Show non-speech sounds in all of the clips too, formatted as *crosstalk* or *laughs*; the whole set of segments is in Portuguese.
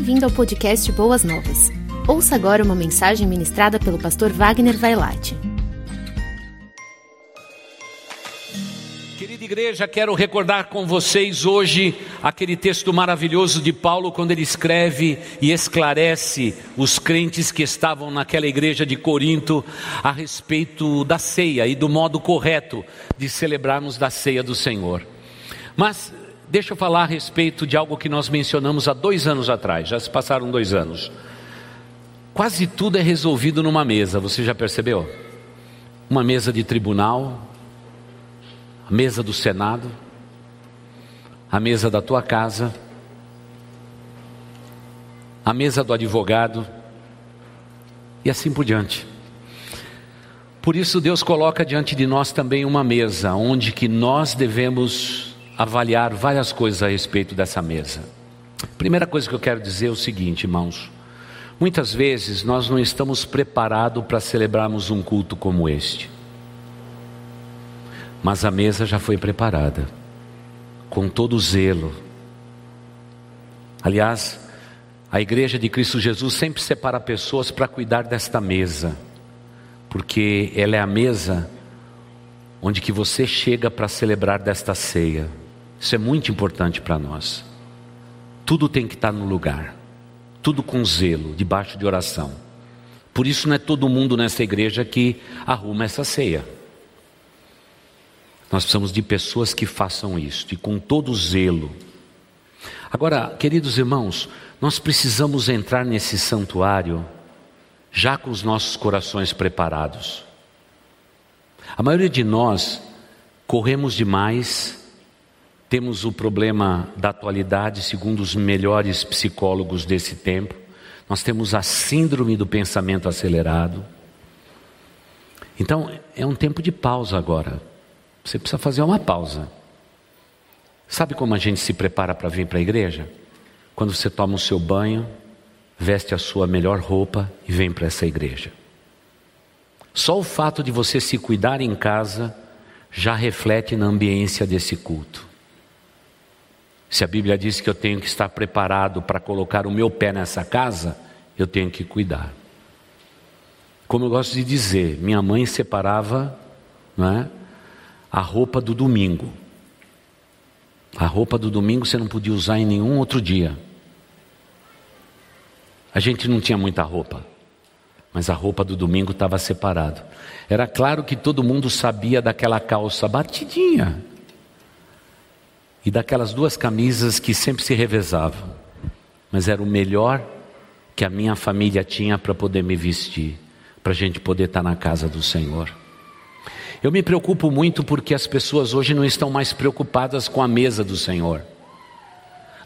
Bem-vindo ao podcast Boas Novas. Ouça agora uma mensagem ministrada pelo pastor Wagner Vailate. Querida igreja, quero recordar com vocês hoje aquele texto maravilhoso de Paulo, quando ele escreve e esclarece os crentes que estavam naquela igreja de Corinto a respeito da ceia e do modo correto de celebrarmos da ceia do Senhor. Mas deixa eu falar a respeito de algo que nós mencionamos há dois anos atrás, já se passaram dois anos. Quase tudo é resolvido numa mesa, você já percebeu? Uma mesa de tribunal, a mesa do Senado, a mesa da tua casa, a mesa do advogado e assim por diante. Por isso Deus coloca diante de nós também uma mesa onde que nós devemos avaliar várias coisas a respeito dessa mesa. Primeira coisa que eu quero dizer é o seguinte, irmãos. Muitas vezes nós não estamos preparados para celebrarmos um culto como este. Mas a mesa já foi preparada, com todo zelo. Aliás, a igreja de Cristo Jesus sempre separa pessoas para cuidar desta mesa, porque ela é a mesa onde que você chega para celebrar desta ceia. Isso é muito importante para nós. Tudo tem que estar no lugar, tudo com zelo, debaixo de oração. Por isso não é todo mundo nessa igreja que arruma essa ceia. Nós precisamos de pessoas que façam isso, e com todo zelo. Agora, queridos irmãos, nós precisamos entrar nesse santuário já com os nossos corações preparados. A maioria de nós corremos demais temos o problema da atualidade, segundo os melhores psicólogos desse tempo. Nós temos a síndrome do pensamento acelerado. Então, é um tempo de pausa agora. Você precisa fazer uma pausa. Sabe como a gente se prepara para vir para a igreja? Quando você toma o seu banho, veste a sua melhor roupa e vem para essa igreja. Só o fato de você se cuidar em casa já reflete na ambiência desse culto. Se a Bíblia diz que eu tenho que estar preparado para colocar o meu pé nessa casa, eu tenho que cuidar. Como eu gosto de dizer, minha mãe separava não é, a roupa do domingo. A roupa do domingo você não podia usar em nenhum outro dia. A gente não tinha muita roupa, mas a roupa do domingo estava separada. Era claro que todo mundo sabia daquela calça batidinha e daquelas duas camisas que sempre se revezavam, mas era o melhor que a minha família tinha para poder me vestir, para a gente poder estar na casa do Senhor. Eu me preocupo muito porque as pessoas hoje não estão mais preocupadas com a mesa do Senhor,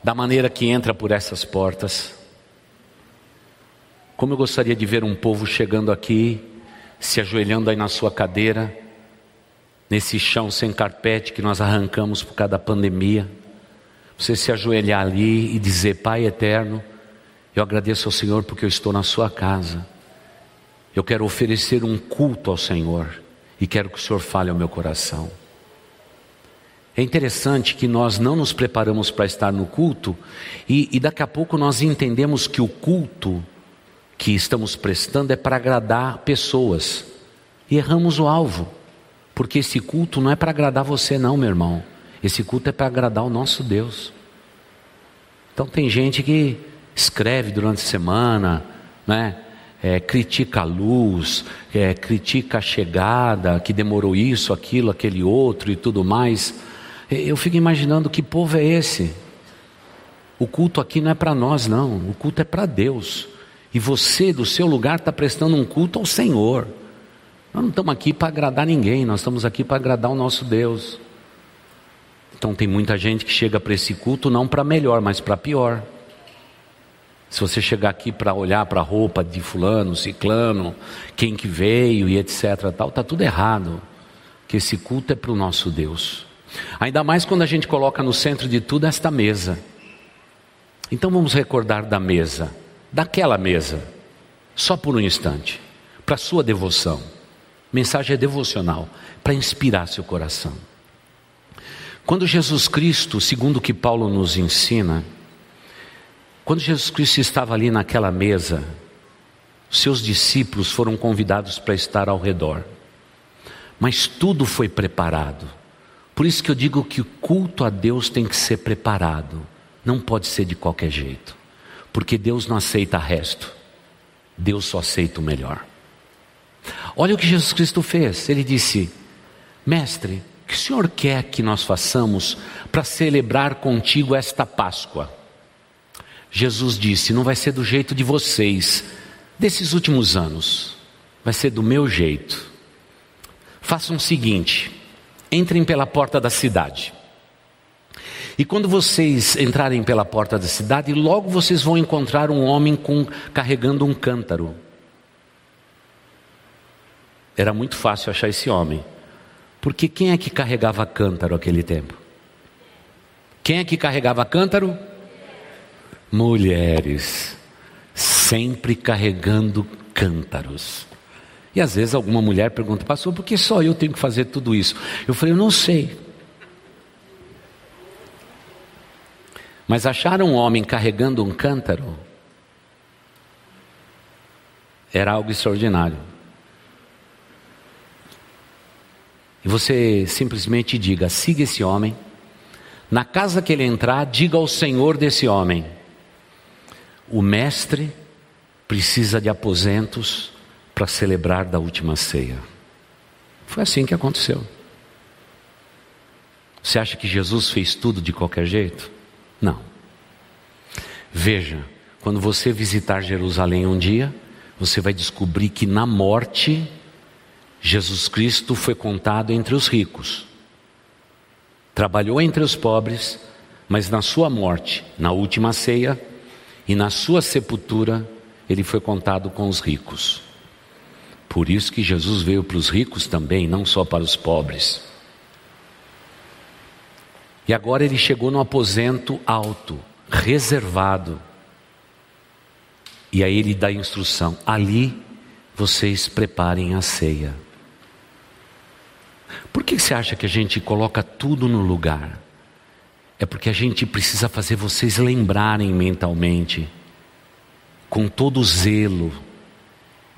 da maneira que entra por essas portas. Como eu gostaria de ver um povo chegando aqui, se ajoelhando aí na sua cadeira, nesse chão sem carpete que nós arrancamos por causa da pandemia. Você se ajoelhar ali e dizer: Pai eterno, eu agradeço ao Senhor porque eu estou na Sua casa. Eu quero oferecer um culto ao Senhor e quero que o Senhor fale ao meu coração. É interessante que nós não nos preparamos para estar no culto e, e daqui a pouco nós entendemos que o culto que estamos prestando é para agradar pessoas e erramos o alvo. Porque esse culto não é para agradar você, não, meu irmão. Esse culto é para agradar o nosso Deus. Então tem gente que escreve durante a semana, né? É, critica a luz, é, critica a chegada, que demorou isso, aquilo, aquele outro e tudo mais. Eu fico imaginando que povo é esse. O culto aqui não é para nós, não. O culto é para Deus. E você, do seu lugar, está prestando um culto ao Senhor. Nós não estamos aqui para agradar ninguém, nós estamos aqui para agradar o nosso Deus. Então tem muita gente que chega para esse culto não para melhor, mas para pior. Se você chegar aqui para olhar para a roupa de fulano, ciclano, quem que veio e etc, tal, tá tudo errado. Que esse culto é para o nosso Deus. Ainda mais quando a gente coloca no centro de tudo esta mesa. Então vamos recordar da mesa, daquela mesa, só por um instante, para sua devoção. Mensagem é devocional, para inspirar seu coração. Quando Jesus Cristo, segundo o que Paulo nos ensina, Quando Jesus Cristo estava ali naquela mesa, seus discípulos foram convidados para estar ao redor. Mas tudo foi preparado. Por isso que eu digo que o culto a Deus tem que ser preparado. Não pode ser de qualquer jeito. Porque Deus não aceita resto. Deus só aceita o melhor. Olha o que Jesus Cristo fez. Ele disse: Mestre, o que o Senhor quer que nós façamos para celebrar contigo esta Páscoa? Jesus disse: Não vai ser do jeito de vocês, desses últimos anos, vai ser do meu jeito. Façam o seguinte: entrem pela porta da cidade. E quando vocês entrarem pela porta da cidade, logo vocês vão encontrar um homem com, carregando um cântaro. Era muito fácil achar esse homem. Porque quem é que carregava cântaro aquele tempo? Quem é que carregava cântaro? mulheres, sempre carregando cântaros. E às vezes alguma mulher pergunta, pastor, por que só eu tenho que fazer tudo isso? Eu falei, eu não sei. Mas acharam um homem carregando um cântaro era algo extraordinário. E você simplesmente diga: siga esse homem. Na casa que ele entrar, diga ao Senhor desse homem: o mestre precisa de aposentos para celebrar da última ceia. Foi assim que aconteceu. Você acha que Jesus fez tudo de qualquer jeito? Não. Veja, quando você visitar Jerusalém um dia, você vai descobrir que na morte, Jesus Cristo foi contado entre os ricos. Trabalhou entre os pobres, mas na sua morte, na última ceia, e na sua sepultura ele foi contado com os ricos. Por isso que Jesus veio para os ricos também, não só para os pobres. E agora ele chegou no aposento alto, reservado. E aí ele dá a instrução: ali vocês preparem a ceia. Por que você acha que a gente coloca tudo no lugar? é porque a gente precisa fazer vocês lembrarem mentalmente, com todo o zelo,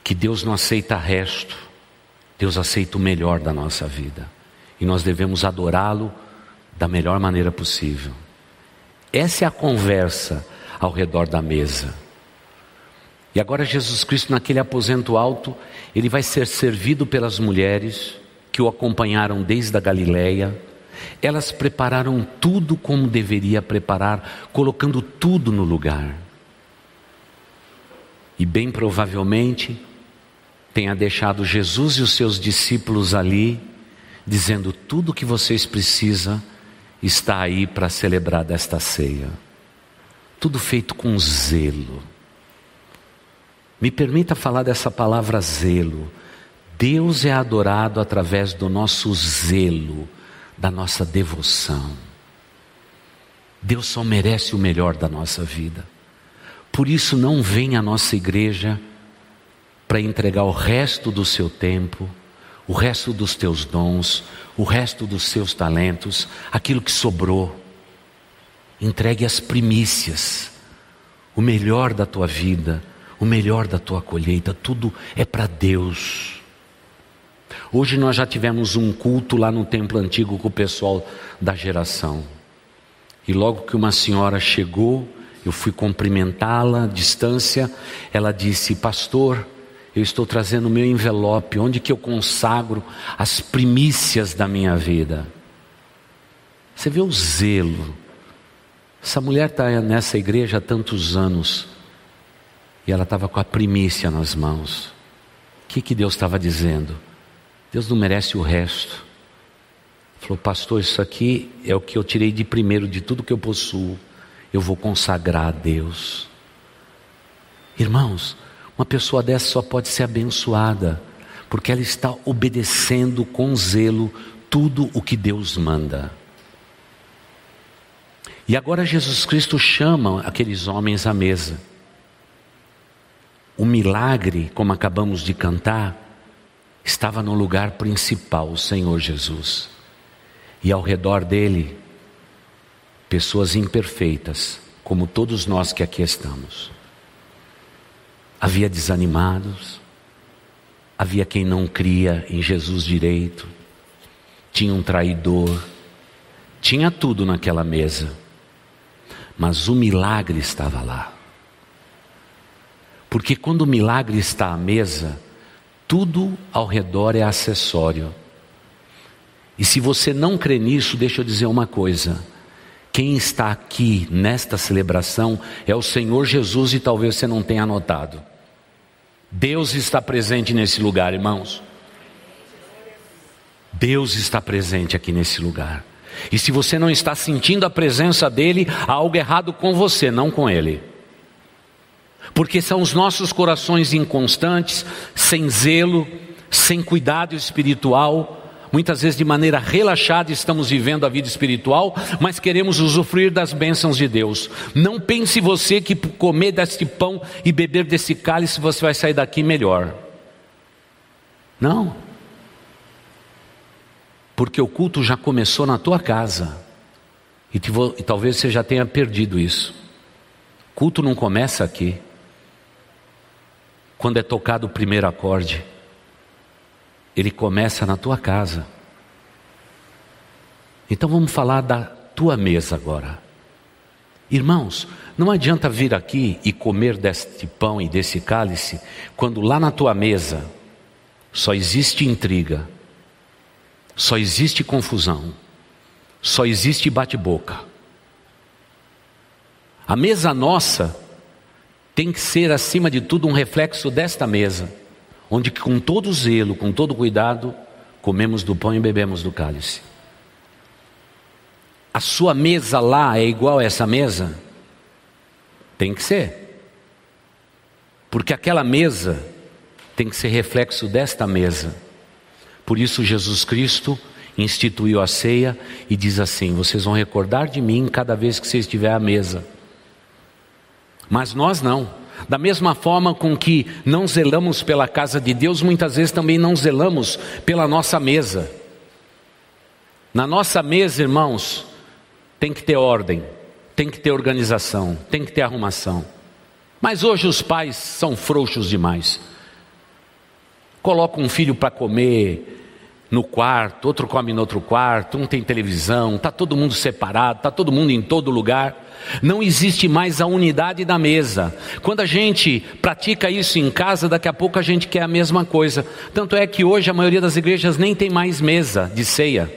que Deus não aceita resto, Deus aceita o melhor da nossa vida, e nós devemos adorá-lo da melhor maneira possível. Essa é a conversa ao redor da mesa. E agora Jesus Cristo, naquele aposento alto, ele vai ser servido pelas mulheres que o acompanharam desde a Galileia elas prepararam tudo como deveria preparar, colocando tudo no lugar. E bem provavelmente tenha deixado Jesus e os seus discípulos ali, dizendo: tudo o que vocês precisam está aí para celebrar desta ceia. Tudo feito com zelo. Me permita falar dessa palavra zelo. Deus é adorado através do nosso zelo da nossa devoção. Deus só merece o melhor da nossa vida. Por isso, não vem à nossa igreja para entregar o resto do seu tempo, o resto dos teus dons, o resto dos seus talentos, aquilo que sobrou. Entregue as primícias, o melhor da tua vida, o melhor da tua colheita, tudo é para Deus. Hoje nós já tivemos um culto lá no templo antigo com o pessoal da geração. E logo que uma senhora chegou, eu fui cumprimentá-la à distância, ela disse: Pastor, eu estou trazendo o meu envelope, onde que eu consagro as primícias da minha vida. Você vê o zelo. Essa mulher está nessa igreja há tantos anos e ela estava com a primícia nas mãos. O que, que Deus estava dizendo? Deus não merece o resto. Falou, pastor, isso aqui é o que eu tirei de primeiro de tudo que eu possuo. Eu vou consagrar a Deus. Irmãos, uma pessoa dessa só pode ser abençoada, porque ela está obedecendo com zelo tudo o que Deus manda. E agora Jesus Cristo chama aqueles homens à mesa. O milagre, como acabamos de cantar, estava no lugar principal o Senhor Jesus. E ao redor dele, pessoas imperfeitas, como todos nós que aqui estamos. Havia desanimados, havia quem não cria em Jesus direito, tinha um traidor, tinha tudo naquela mesa, mas o milagre estava lá. Porque quando o milagre está à mesa, tudo ao redor é acessório. E se você não crê nisso, deixa eu dizer uma coisa. Quem está aqui nesta celebração é o Senhor Jesus e talvez você não tenha notado. Deus está presente nesse lugar, irmãos. Deus está presente aqui nesse lugar. E se você não está sentindo a presença dele, há algo errado com você, não com ele porque são os nossos corações inconstantes, sem zelo, sem cuidado espiritual. Muitas vezes, de maneira relaxada, estamos vivendo a vida espiritual, mas queremos usufruir das bênçãos de Deus. Não pense você que comer deste pão e beber desse cálice você vai sair daqui melhor. Não. Porque o culto já começou na tua casa. E, te, e talvez você já tenha perdido isso. Culto não começa aqui quando é tocado o primeiro acorde, ele começa na tua casa. Então vamos falar da tua mesa agora. Irmãos, não adianta vir aqui e comer deste pão e desse cálice, quando lá na tua mesa só existe intriga, só existe confusão, só existe bate-boca. A mesa nossa tem que ser, acima de tudo, um reflexo desta mesa, onde com todo zelo, com todo cuidado, comemos do pão e bebemos do cálice. A sua mesa lá é igual a essa mesa? Tem que ser. Porque aquela mesa tem que ser reflexo desta mesa. Por isso Jesus Cristo instituiu a ceia e diz assim: Vocês vão recordar de mim cada vez que você estiver à mesa. Mas nós não. Da mesma forma com que não zelamos pela casa de Deus, muitas vezes também não zelamos pela nossa mesa. Na nossa mesa, irmãos, tem que ter ordem, tem que ter organização, tem que ter arrumação. Mas hoje os pais são frouxos demais. Colocam um filho para comer no quarto, outro come no outro quarto, um tem televisão, está todo mundo separado, está todo mundo em todo lugar. Não existe mais a unidade da mesa. Quando a gente pratica isso em casa, daqui a pouco a gente quer a mesma coisa. Tanto é que hoje a maioria das igrejas nem tem mais mesa de ceia.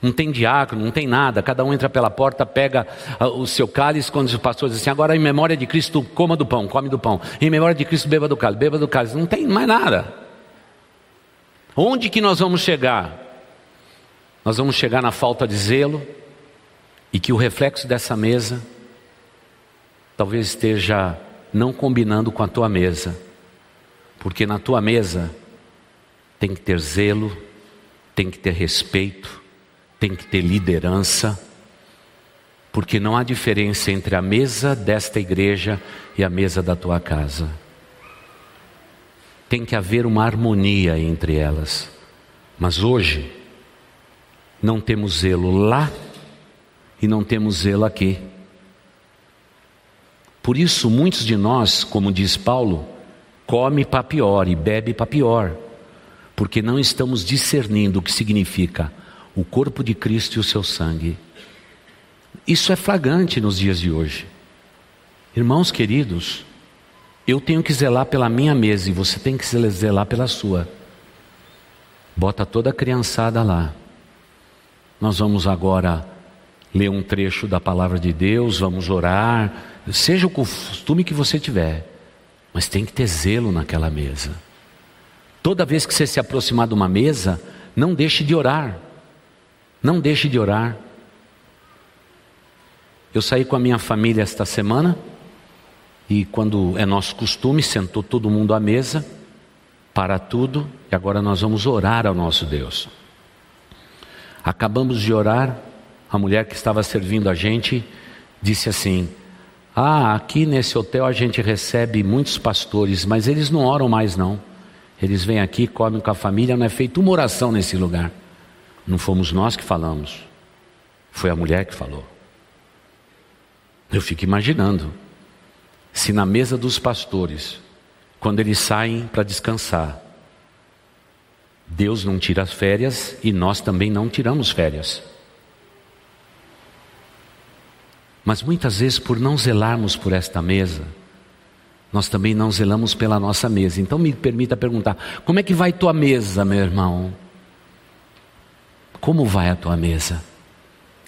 Não tem diácono, não tem nada. Cada um entra pela porta, pega ah, o seu cálice, quando os pastores dizem assim, agora em memória de Cristo, coma do pão, come do pão. Em memória de Cristo, beba do cálice, beba do cálice. Não tem mais nada. Onde que nós vamos chegar? Nós vamos chegar na falta de zelo, e que o reflexo dessa mesa talvez esteja não combinando com a tua mesa, porque na tua mesa tem que ter zelo, tem que ter respeito, tem que ter liderança, porque não há diferença entre a mesa desta igreja e a mesa da tua casa. Tem que haver uma harmonia entre elas. Mas hoje, não temos zelo lá e não temos zelo aqui. Por isso, muitos de nós, como diz Paulo, come para pior e bebe para pior, porque não estamos discernindo o que significa o corpo de Cristo e o seu sangue. Isso é flagrante nos dias de hoje. Irmãos queridos, eu tenho que zelar pela minha mesa e você tem que zelar pela sua. Bota toda a criançada lá. Nós vamos agora ler um trecho da palavra de Deus, vamos orar, seja o costume que você tiver, mas tem que ter zelo naquela mesa. Toda vez que você se aproximar de uma mesa, não deixe de orar. Não deixe de orar. Eu saí com a minha família esta semana e quando é nosso costume, sentou todo mundo à mesa, para tudo, e agora nós vamos orar ao nosso Deus. Acabamos de orar, a mulher que estava servindo a gente disse assim: Ah, aqui nesse hotel a gente recebe muitos pastores, mas eles não oram mais não. Eles vêm aqui, comem com a família, não é feita uma oração nesse lugar. Não fomos nós que falamos, foi a mulher que falou. Eu fico imaginando se na mesa dos pastores, quando eles saem para descansar, Deus não tira as férias e nós também não tiramos férias. Mas muitas vezes, por não zelarmos por esta mesa, nós também não zelamos pela nossa mesa. Então me permita perguntar: como é que vai tua mesa, meu irmão? Como vai a tua mesa?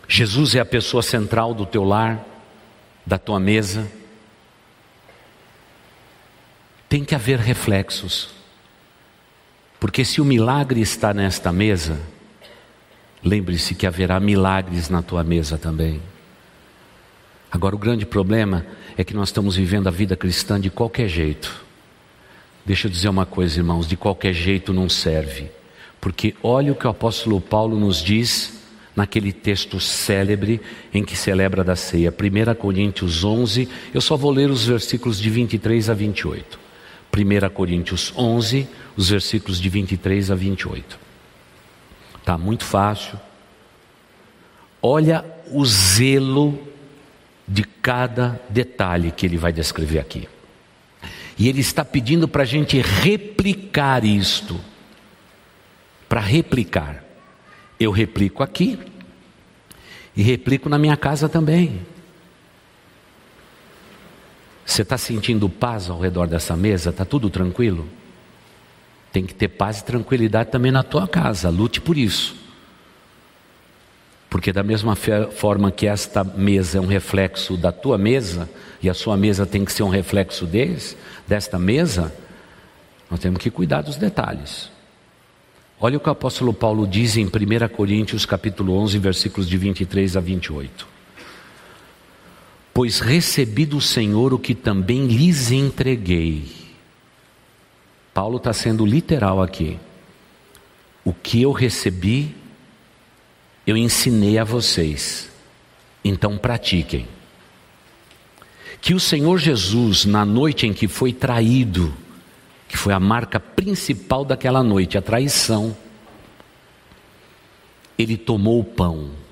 Jesus é a pessoa central do teu lar, da tua mesa. Tem que haver reflexos. Porque se o milagre está nesta mesa, lembre-se que haverá milagres na tua mesa também. Agora, o grande problema é que nós estamos vivendo a vida cristã de qualquer jeito. Deixa eu dizer uma coisa, irmãos: de qualquer jeito não serve. Porque olha o que o apóstolo Paulo nos diz naquele texto célebre em que celebra da ceia, 1 Coríntios 11. Eu só vou ler os versículos de 23 a 28. 1 Coríntios 11, os versículos de 23 a 28. Tá muito fácil. Olha o zelo de cada detalhe que ele vai descrever aqui. E ele está pedindo para a gente replicar isto. Para replicar. Eu replico aqui e replico na minha casa também. Você está sentindo paz ao redor dessa mesa? Está tudo tranquilo? Tem que ter paz e tranquilidade também na tua casa. Lute por isso. Porque, da mesma forma que esta mesa é um reflexo da tua mesa, e a sua mesa tem que ser um reflexo deles, desta mesa, nós temos que cuidar dos detalhes. Olha o que o apóstolo Paulo diz em 1 Coríntios capítulo 11, versículos de 23 a 28. Pois recebi do Senhor o que também lhes entreguei. Paulo está sendo literal aqui. O que eu recebi, eu ensinei a vocês, então pratiquem. Que o Senhor Jesus, na noite em que foi traído, que foi a marca principal daquela noite, a traição, ele tomou o pão.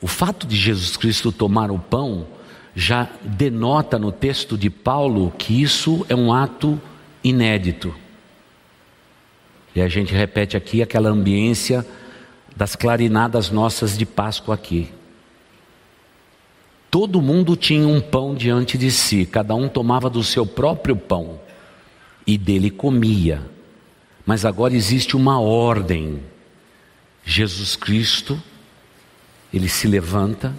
O fato de Jesus Cristo tomar o pão já denota no texto de Paulo que isso é um ato inédito. E a gente repete aqui aquela ambiência das clarinadas nossas de Páscoa aqui. Todo mundo tinha um pão diante de si, cada um tomava do seu próprio pão e dele comia. Mas agora existe uma ordem. Jesus Cristo, ele se levanta,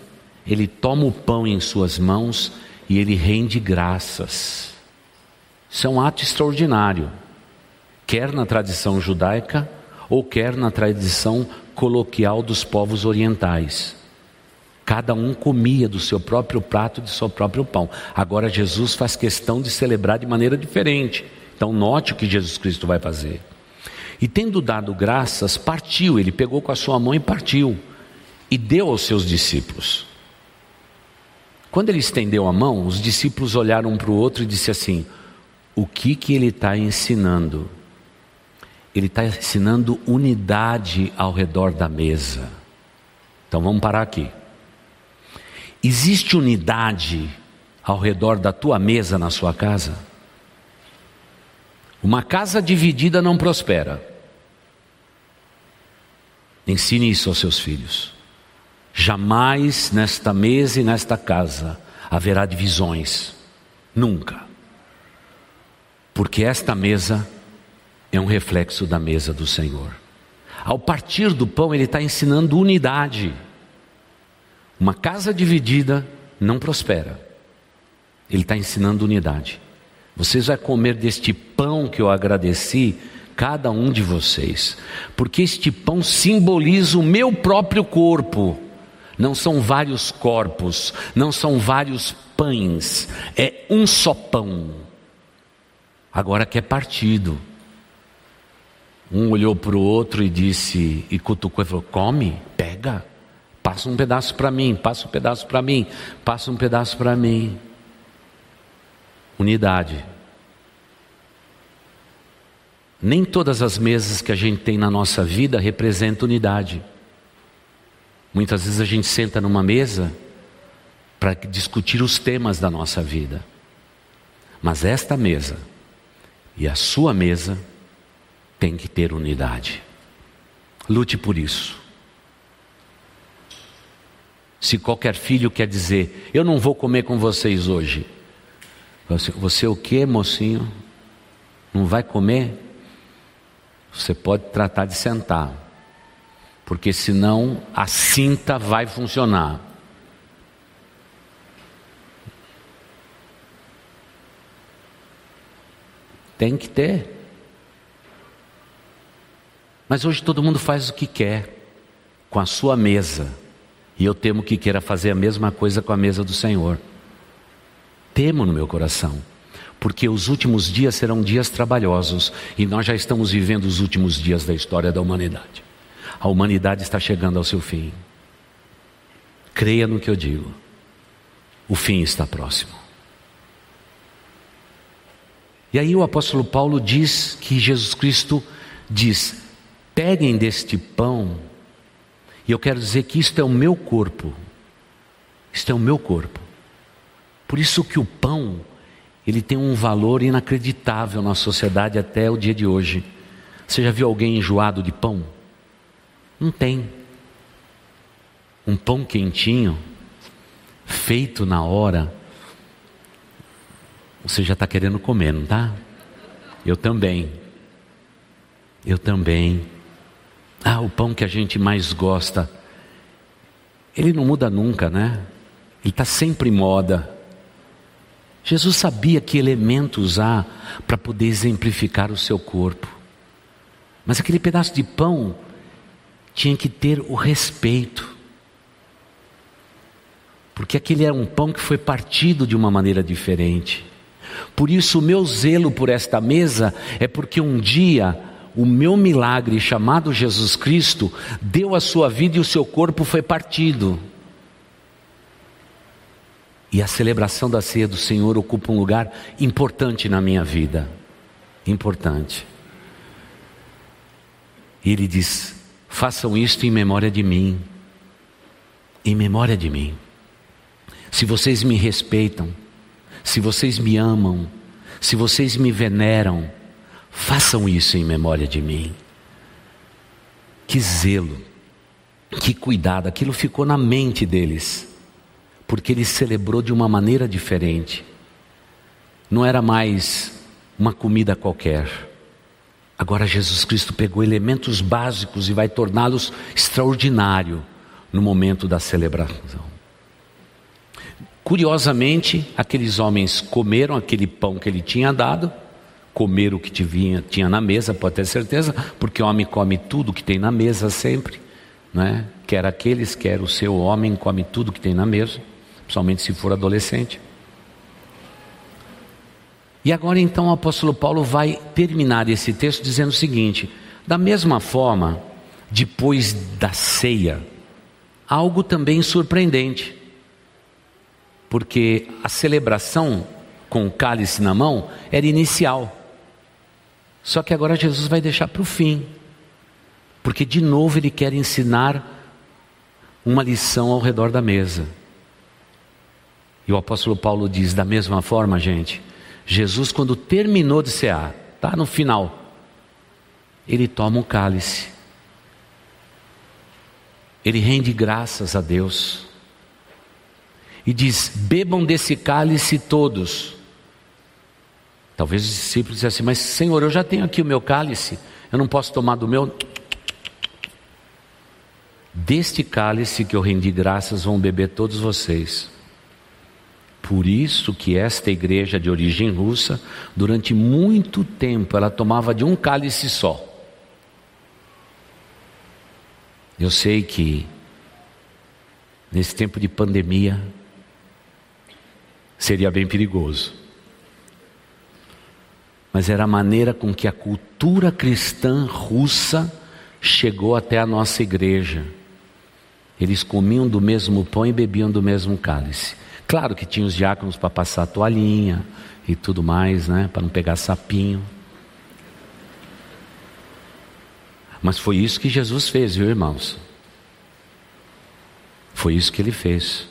ele toma o pão em suas mãos e ele rende graças. Isso é um ato extraordinário, quer na tradição judaica ou quer na tradição coloquial dos povos orientais. Cada um comia do seu próprio prato, do seu próprio pão. Agora Jesus faz questão de celebrar de maneira diferente. Então, note o que Jesus Cristo vai fazer. E tendo dado graças, partiu. Ele pegou com a sua mão e partiu. E deu aos seus discípulos. Quando ele estendeu a mão, os discípulos olharam um para o outro e disse assim: O que que ele está ensinando? ele está ensinando unidade ao redor da mesa. Então vamos parar aqui. Existe unidade ao redor da tua mesa na sua casa? Uma casa dividida não prospera. Ensine isso aos seus filhos. Jamais nesta mesa e nesta casa haverá divisões. Nunca. Porque esta mesa é um reflexo da mesa do Senhor. Ao partir do pão, ele está ensinando unidade. Uma casa dividida não prospera. Ele está ensinando unidade. Vocês vão comer deste pão que eu agradeci, cada um de vocês, porque este pão simboliza o meu próprio corpo. Não são vários corpos, não são vários pães, é um só pão. Agora que é partido, um olhou para o outro e disse, e cutucou e falou: Come, pega, passa um pedaço para mim, passa um pedaço para mim, passa um pedaço para mim. Unidade. Nem todas as mesas que a gente tem na nossa vida representam unidade. Muitas vezes a gente senta numa mesa para discutir os temas da nossa vida. Mas esta mesa e a sua mesa tem que ter unidade. Lute por isso. Se qualquer filho quer dizer, eu não vou comer com vocês hoje. Você, você o que, mocinho? Não vai comer? Você pode tratar de sentar, porque senão a cinta vai funcionar. Tem que ter. Mas hoje todo mundo faz o que quer com a sua mesa. E eu temo que queira fazer a mesma coisa com a mesa do Senhor. Temo no meu coração, porque os últimos dias serão dias trabalhosos e nós já estamos vivendo os últimos dias da história da humanidade. A humanidade está chegando ao seu fim. Creia no que eu digo. O fim está próximo. E aí o apóstolo Paulo diz que Jesus Cristo diz: peguem deste pão, e eu quero dizer que isto é o meu corpo. Isto é o meu corpo. Por isso que o pão, ele tem um valor inacreditável na sociedade até o dia de hoje. Você já viu alguém enjoado de pão? Não tem. Um pão quentinho, feito na hora, você já está querendo comer, não está? Eu também. Eu também. Ah, o pão que a gente mais gosta. Ele não muda nunca, né? Ele está sempre em moda. Jesus sabia que elemento usar para poder exemplificar o seu corpo. Mas aquele pedaço de pão tinha que ter o respeito. Porque aquele era um pão que foi partido de uma maneira diferente. Por isso, o meu zelo por esta mesa é porque um dia o meu milagre chamado Jesus Cristo deu a sua vida e o seu corpo foi partido. E a celebração da ceia do Senhor ocupa um lugar importante na minha vida. Importante. E ele diz: façam isto em memória de mim. Em memória de mim. Se vocês me respeitam, se vocês me amam, se vocês me veneram, façam isso em memória de mim. Que zelo, que cuidado, aquilo ficou na mente deles, porque ele celebrou de uma maneira diferente. Não era mais uma comida qualquer. Agora Jesus Cristo pegou elementos básicos e vai torná-los extraordinário no momento da celebração. Curiosamente, aqueles homens comeram aquele pão que ele tinha dado, comeram o que tinha, tinha na mesa, pode ter certeza, porque o homem come tudo que tem na mesa sempre, né? quer aqueles, quer o seu homem, come tudo que tem na mesa, principalmente se for adolescente. E agora então o apóstolo Paulo vai terminar esse texto dizendo o seguinte: da mesma forma, depois da ceia, algo também surpreendente porque a celebração com o cálice na mão era inicial. Só que agora Jesus vai deixar para o fim, porque de novo ele quer ensinar uma lição ao redor da mesa. E o apóstolo Paulo diz: da mesma forma, gente, Jesus, quando terminou de cear, está no final, ele toma um cálice, ele rende graças a Deus e diz: Bebam desse cálice todos. Talvez os discípulos dissessem assim: Mas Senhor, eu já tenho aqui o meu cálice, eu não posso tomar do meu. Deste cálice que eu rendi graças vão beber todos vocês. Por isso que esta igreja de origem russa, durante muito tempo, ela tomava de um cálice só. Eu sei que nesse tempo de pandemia, seria bem perigoso. Mas era a maneira com que a cultura cristã russa chegou até a nossa igreja. Eles comiam do mesmo pão e bebiam do mesmo cálice. Claro que tinha os diáconos para passar a toalhinha e tudo mais, né, para não pegar sapinho. Mas foi isso que Jesus fez, viu, irmãos? Foi isso que ele fez.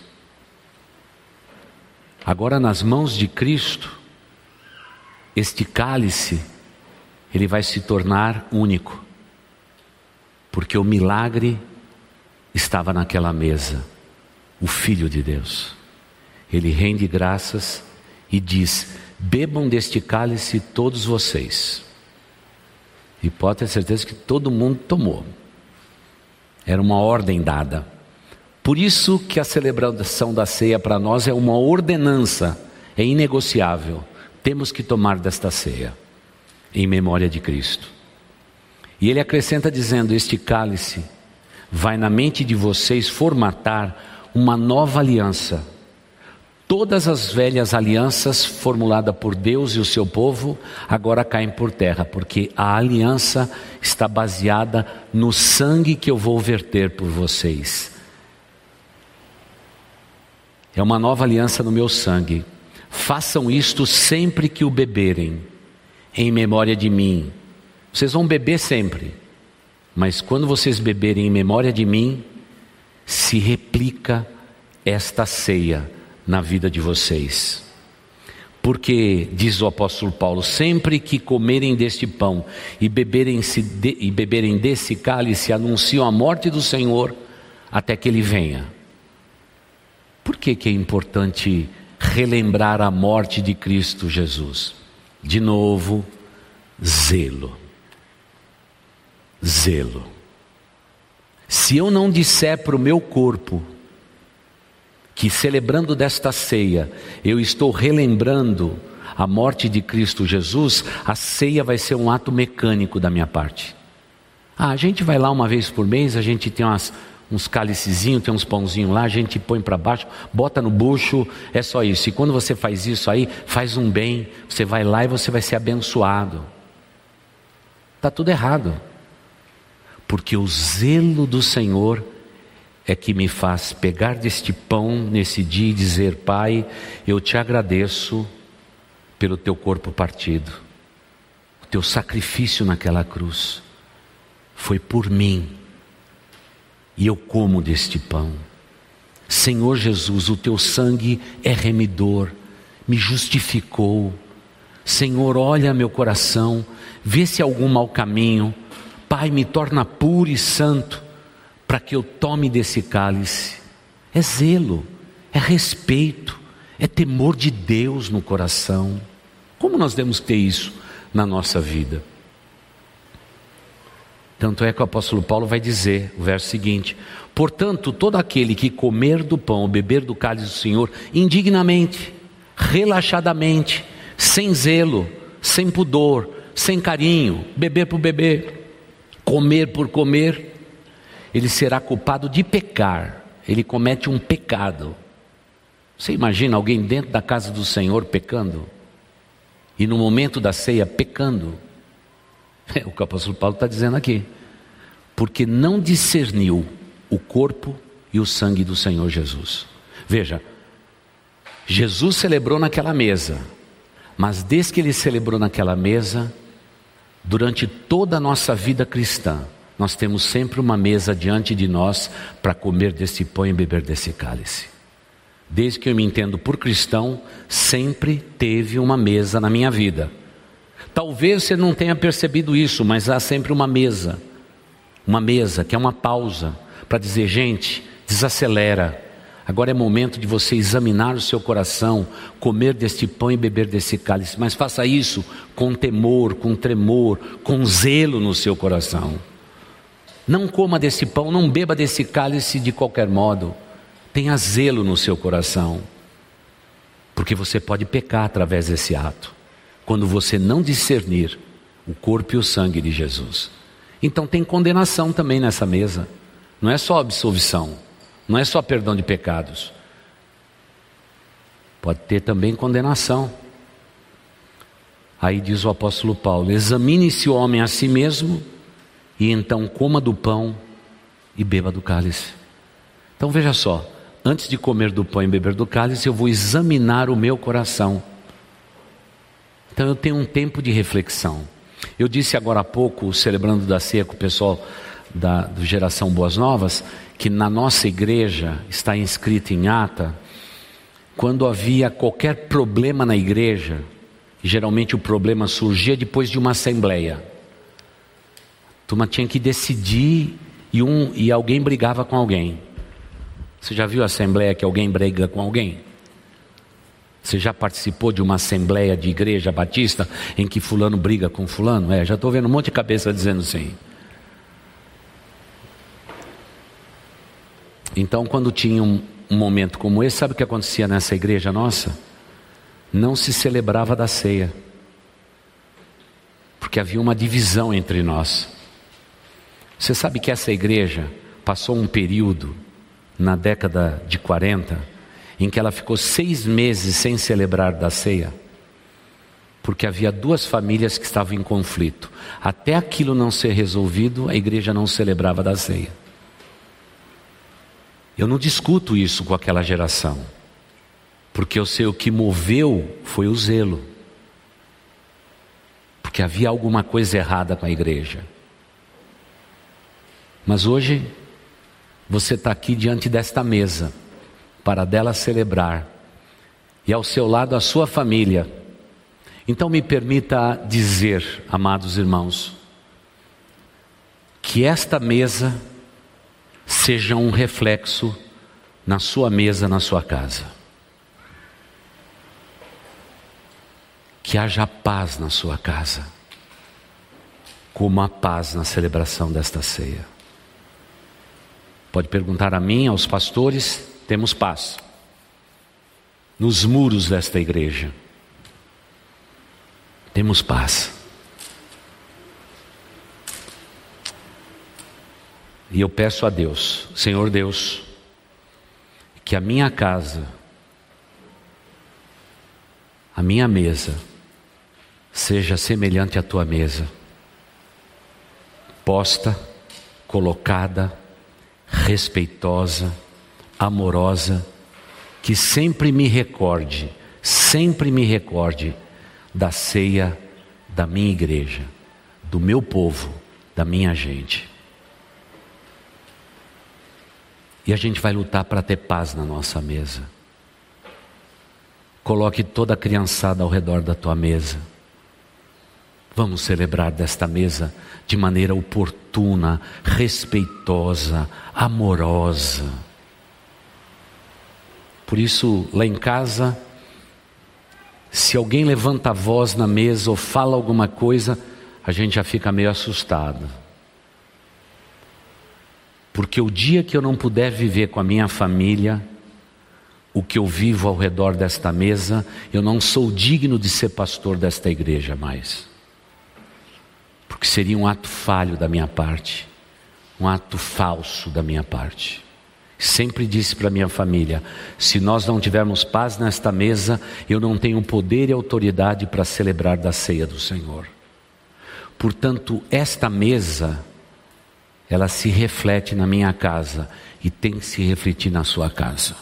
Agora, nas mãos de Cristo, este cálice, ele vai se tornar único, porque o milagre estava naquela mesa, o Filho de Deus. Ele rende graças e diz: Bebam deste cálice todos vocês. E pode ter certeza que todo mundo tomou. Era uma ordem dada. Por isso que a celebração da ceia para nós é uma ordenança, é inegociável. Temos que tomar desta ceia em memória de Cristo. E ele acrescenta dizendo: Este cálice vai na mente de vocês formatar uma nova aliança Todas as velhas alianças formuladas por Deus e o seu povo agora caem por terra, porque a aliança está baseada no sangue que eu vou verter por vocês. É uma nova aliança no meu sangue. Façam isto sempre que o beberem, em memória de mim. Vocês vão beber sempre, mas quando vocês beberem em memória de mim, se replica esta ceia na vida de vocês. Porque, diz o apóstolo Paulo, sempre que comerem deste pão e beberem, de, e beberem desse cálice, anunciam a morte do Senhor até que ele venha. Por que, que é importante relembrar a morte de Cristo Jesus? De novo, zelo. Zelo. Se eu não disser para o meu corpo, que celebrando desta ceia, eu estou relembrando a morte de Cristo Jesus, a ceia vai ser um ato mecânico da minha parte. Ah, a gente vai lá uma vez por mês, a gente tem umas, uns cálicezinhos, tem uns pãozinhos lá, a gente põe para baixo, bota no bucho, é só isso. E quando você faz isso aí, faz um bem, você vai lá e você vai ser abençoado. Está tudo errado. Porque o zelo do Senhor é que me faz pegar deste pão nesse dia e dizer: Pai, eu te agradeço pelo teu corpo partido, o teu sacrifício naquela cruz foi por mim, e eu como deste pão. Senhor Jesus, o teu sangue é remidor, me justificou. Senhor, olha meu coração, vê se há algum mau caminho. Pai, me torna puro e santo para que eu tome desse cálice. É zelo, é respeito, é temor de Deus no coração. Como nós devemos ter isso na nossa vida? Tanto é que o apóstolo Paulo vai dizer, o verso seguinte: Portanto, todo aquele que comer do pão ou beber do cálice do Senhor indignamente, relaxadamente, sem zelo, sem pudor, sem carinho, beber por beber, comer por comer, ele será culpado de pecar, ele comete um pecado. Você imagina alguém dentro da casa do Senhor pecando? E no momento da ceia pecando? *laughs* É o que o apóstolo Paulo está dizendo aqui. Porque não discerniu o corpo e o sangue do Senhor Jesus. Veja, Jesus celebrou naquela mesa, mas desde que ele celebrou naquela mesa, durante toda a nossa vida cristã, nós temos sempre uma mesa diante de nós para comer desse pão e beber desse cálice. Desde que eu me entendo por cristão, sempre teve uma mesa na minha vida. Talvez você não tenha percebido isso, mas há sempre uma mesa. Uma mesa que é uma pausa para dizer, gente, desacelera. Agora é momento de você examinar o seu coração, comer deste pão e beber desse cálice, mas faça isso com temor, com tremor, com zelo no seu coração. Não coma desse pão, não beba desse cálice de qualquer modo. Tenha zelo no seu coração, porque você pode pecar através desse ato, quando você não discernir o corpo e o sangue de Jesus. Então tem condenação também nessa mesa, não é só absolvição, não é só perdão de pecados, pode ter também condenação. Aí diz o apóstolo Paulo: examine-se o homem a si mesmo e então coma do pão e beba do cálice. Então veja só, antes de comer do pão e beber do cálice, eu vou examinar o meu coração. Então eu tenho um tempo de reflexão. Eu disse agora há pouco, celebrando da ceia com o pessoal da do Geração Boas Novas, que na nossa igreja está inscrito em ata quando havia qualquer problema na igreja, geralmente o problema surgia depois de uma assembleia. Turma tinha que decidir e, um, e alguém brigava com alguém. Você já viu a assembleia que alguém briga com alguém? Você já participou de uma assembleia de igreja batista em que fulano briga com fulano? É, já estou vendo um monte de cabeça dizendo sim. Então, quando tinha um, um momento como esse, sabe o que acontecia nessa igreja nossa? Não se celebrava da ceia, porque havia uma divisão entre nós. Você sabe que essa igreja passou um período, na década de 40, em que ela ficou seis meses sem celebrar da ceia, porque havia duas famílias que estavam em conflito. Até aquilo não ser resolvido, a igreja não celebrava da ceia. Eu não discuto isso com aquela geração, porque eu sei o que moveu foi o zelo, porque havia alguma coisa errada com a igreja. Mas hoje, você está aqui diante desta mesa, para dela celebrar, e ao seu lado a sua família. Então me permita dizer, amados irmãos, que esta mesa seja um reflexo na sua mesa, na sua casa. Que haja paz na sua casa, como a paz na celebração desta ceia. Pode perguntar a mim, aos pastores, temos paz. Nos muros desta igreja, temos paz. E eu peço a Deus, Senhor Deus, que a minha casa, a minha mesa, seja semelhante à tua mesa, posta, colocada, respeitosa, amorosa, que sempre me recorde, sempre me recorde da ceia da minha igreja, do meu povo, da minha gente. E a gente vai lutar para ter paz na nossa mesa. Coloque toda a criançada ao redor da tua mesa. Vamos celebrar desta mesa de maneira oportuna, respeitosa, amorosa. Por isso, lá em casa, se alguém levanta a voz na mesa ou fala alguma coisa, a gente já fica meio assustado. Porque o dia que eu não puder viver com a minha família, o que eu vivo ao redor desta mesa, eu não sou digno de ser pastor desta igreja mais. Porque seria um ato falho da minha parte, um ato falso da minha parte. Sempre disse para minha família: se nós não tivermos paz nesta mesa, eu não tenho poder e autoridade para celebrar da ceia do Senhor. Portanto, esta mesa ela se reflete na minha casa e tem que se refletir na sua casa.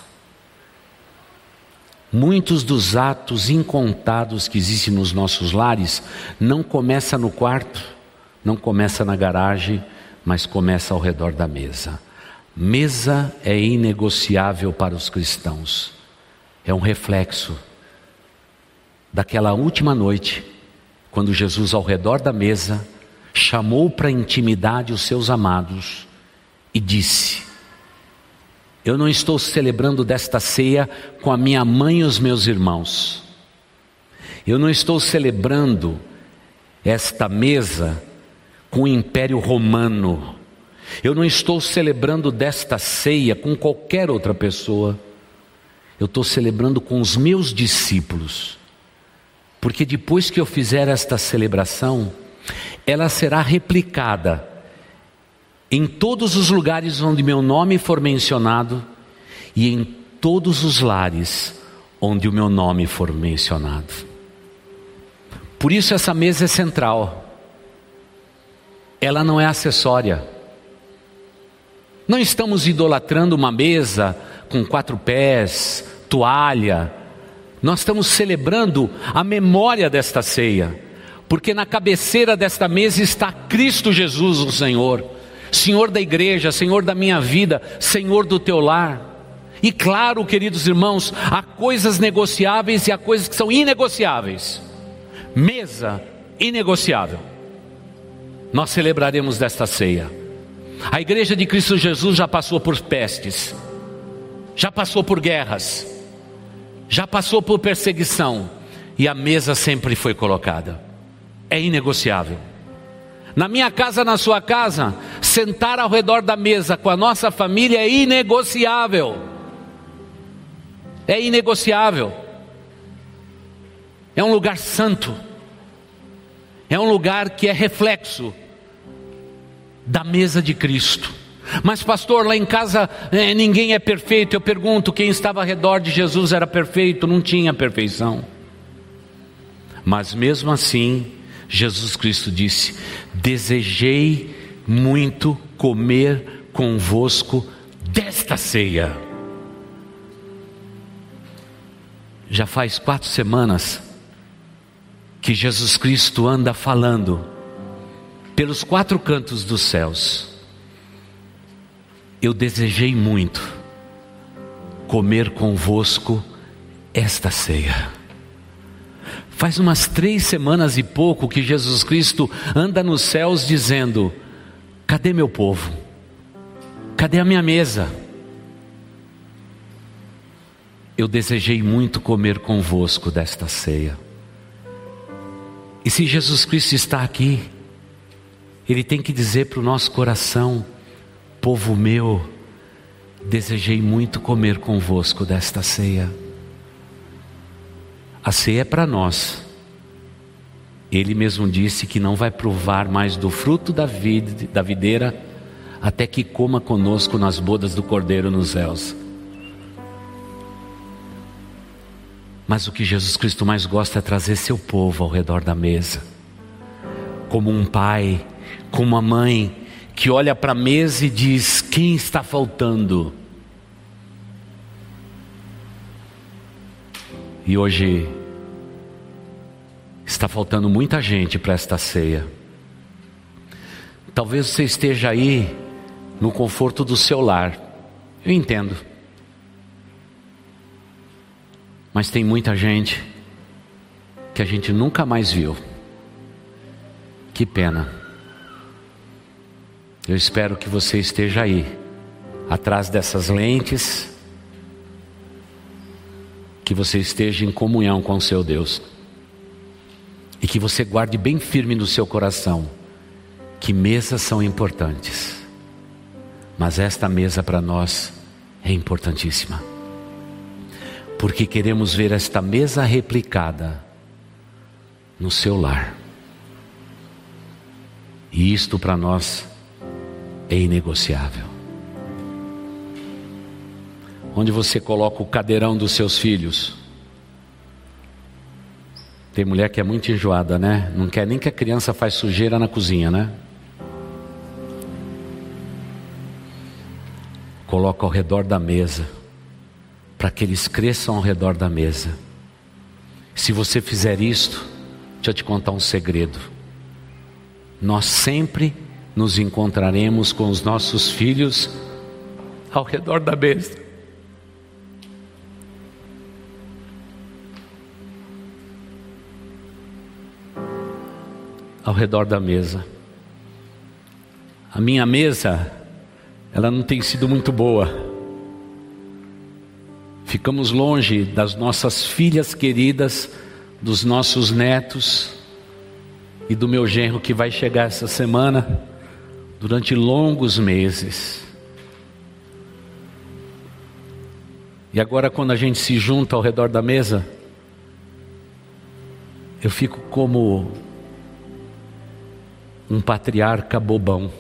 Muitos dos atos incontados que existem nos nossos lares não começa no quarto, não começa na garagem, mas começa ao redor da mesa. Mesa é inegociável para os cristãos. É um reflexo daquela última noite, quando Jesus ao redor da mesa chamou para intimidade os seus amados e disse: Eu não estou celebrando desta ceia com a minha mãe e os meus irmãos. Eu não estou celebrando esta mesa com o Império Romano. Eu não estou celebrando desta ceia com qualquer outra pessoa. Eu estou celebrando com os meus discípulos. Porque depois que eu fizer esta celebração, ela será replicada em todos os lugares onde meu nome for mencionado e em todos os lares onde o meu nome for mencionado. Por isso essa mesa é central. Ela não é acessória. Não estamos idolatrando uma mesa com quatro pés, toalha. Nós estamos celebrando a memória desta ceia porque na cabeceira desta mesa está Cristo Jesus, o Senhor, Senhor da igreja, Senhor da minha vida, Senhor do teu lar. E claro, queridos irmãos, há coisas negociáveis e há coisas que são inegociáveis. Mesa inegociável. Nós celebraremos desta ceia. A igreja de Cristo Jesus já passou por pestes, já passou por guerras, já passou por perseguição, e a mesa sempre foi colocada. É inegociável. Na minha casa, na sua casa, sentar ao redor da mesa com a nossa família é inegociável. É inegociável. É um lugar santo. É um lugar que é reflexo da mesa de Cristo. Mas, pastor, lá em casa é, ninguém é perfeito. Eu pergunto: quem estava ao redor de Jesus era perfeito? Não tinha perfeição. Mas mesmo assim, Jesus Cristo disse: Desejei muito comer convosco desta ceia. Já faz quatro semanas que Jesus Cristo anda falando pelos quatro cantos dos céus. Eu desejei muito comer convosco esta ceia. Faz umas três semanas e pouco que Jesus Cristo anda nos céus dizendo: Cadê meu povo? Cadê a minha mesa? Eu desejei muito comer convosco desta ceia. E se Jesus Cristo está aqui, Ele tem que dizer para o nosso coração: Povo meu, desejei muito comer convosco desta ceia. A ceia é para nós. Ele mesmo disse que não vai provar mais do fruto da, da videira até que coma conosco nas bodas do Cordeiro nos céus. Mas o que Jesus Cristo mais gosta é trazer seu povo ao redor da mesa. Como um pai, como uma mãe que olha para a mesa e diz: Quem está faltando? E hoje está faltando muita gente para esta ceia. Talvez você esteja aí no conforto do seu lar. Eu entendo. Mas tem muita gente que a gente nunca mais viu. Que pena. Eu espero que você esteja aí, atrás dessas lentes, que você esteja em comunhão com o seu Deus. E que você guarde bem firme no seu coração que mesas são importantes, mas esta mesa para nós é importantíssima porque queremos ver esta mesa replicada no seu lar. E isto para nós é inegociável. Onde você coloca o cadeirão dos seus filhos? Tem mulher que é muito enjoada, né? Não quer nem que a criança faz sujeira na cozinha, né? Coloca ao redor da mesa para que eles cresçam ao redor da mesa. Se você fizer isto, deixa eu te contar um segredo. Nós sempre nos encontraremos com os nossos filhos ao redor da mesa. Ao redor da mesa. A minha mesa, ela não tem sido muito boa ficamos longe das nossas filhas queridas, dos nossos netos e do meu genro que vai chegar essa semana durante longos meses. E agora, quando a gente se junta ao redor da mesa, eu fico como um patriarca bobão,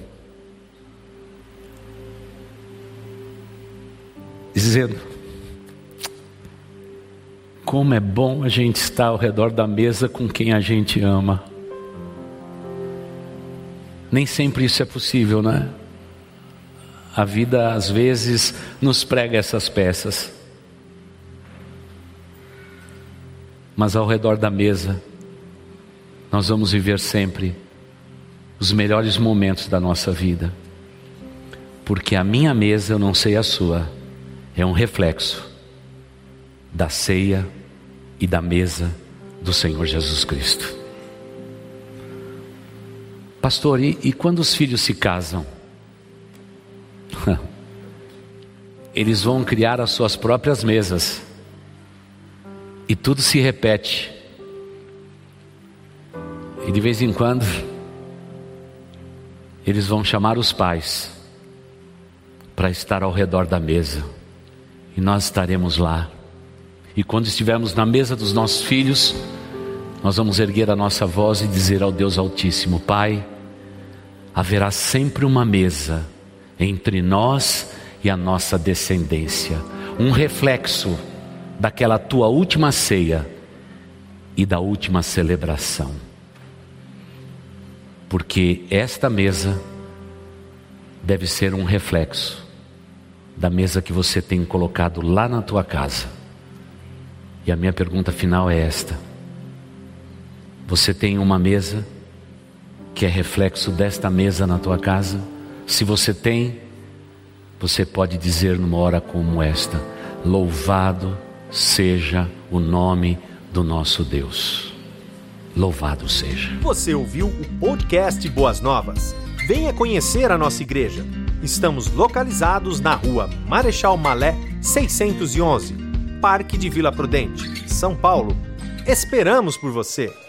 dizendo: como é bom a gente estar ao redor da mesa com quem a gente ama. Nem sempre isso é possível, né? A vida às vezes nos prega essas peças. Mas ao redor da mesa, nós vamos viver sempre os melhores momentos da nossa vida. Porque a minha mesa, eu não sei a sua, é um reflexo da ceia e da mesa do Senhor Jesus Cristo. Pastor, e, e quando os filhos se casam? *laughs* Eles vão criar as suas próprias mesas. E tudo se repete. E de vez em quando, *laughs* eles vão chamar os pais para estar ao redor da mesa. E nós estaremos lá. E quando estivermos na mesa dos nossos filhos, nós vamos erguer a nossa voz e dizer ao Deus Altíssimo: Pai, haverá sempre uma mesa entre nós e a nossa descendência, um reflexo daquela tua última ceia e da última celebração. Porque esta mesa deve ser um reflexo da mesa que você tem colocado lá na tua casa. E a minha pergunta final é esta: Você tem uma mesa que é reflexo desta mesa na tua casa? Se você tem, você pode dizer numa hora como esta: Louvado seja o nome do nosso Deus. Louvado seja. Você ouviu o podcast Boas Novas? Venha conhecer a nossa igreja. Estamos localizados na rua Marechal Malé 611, Parque de Vila Prudente, São Paulo. Esperamos por você!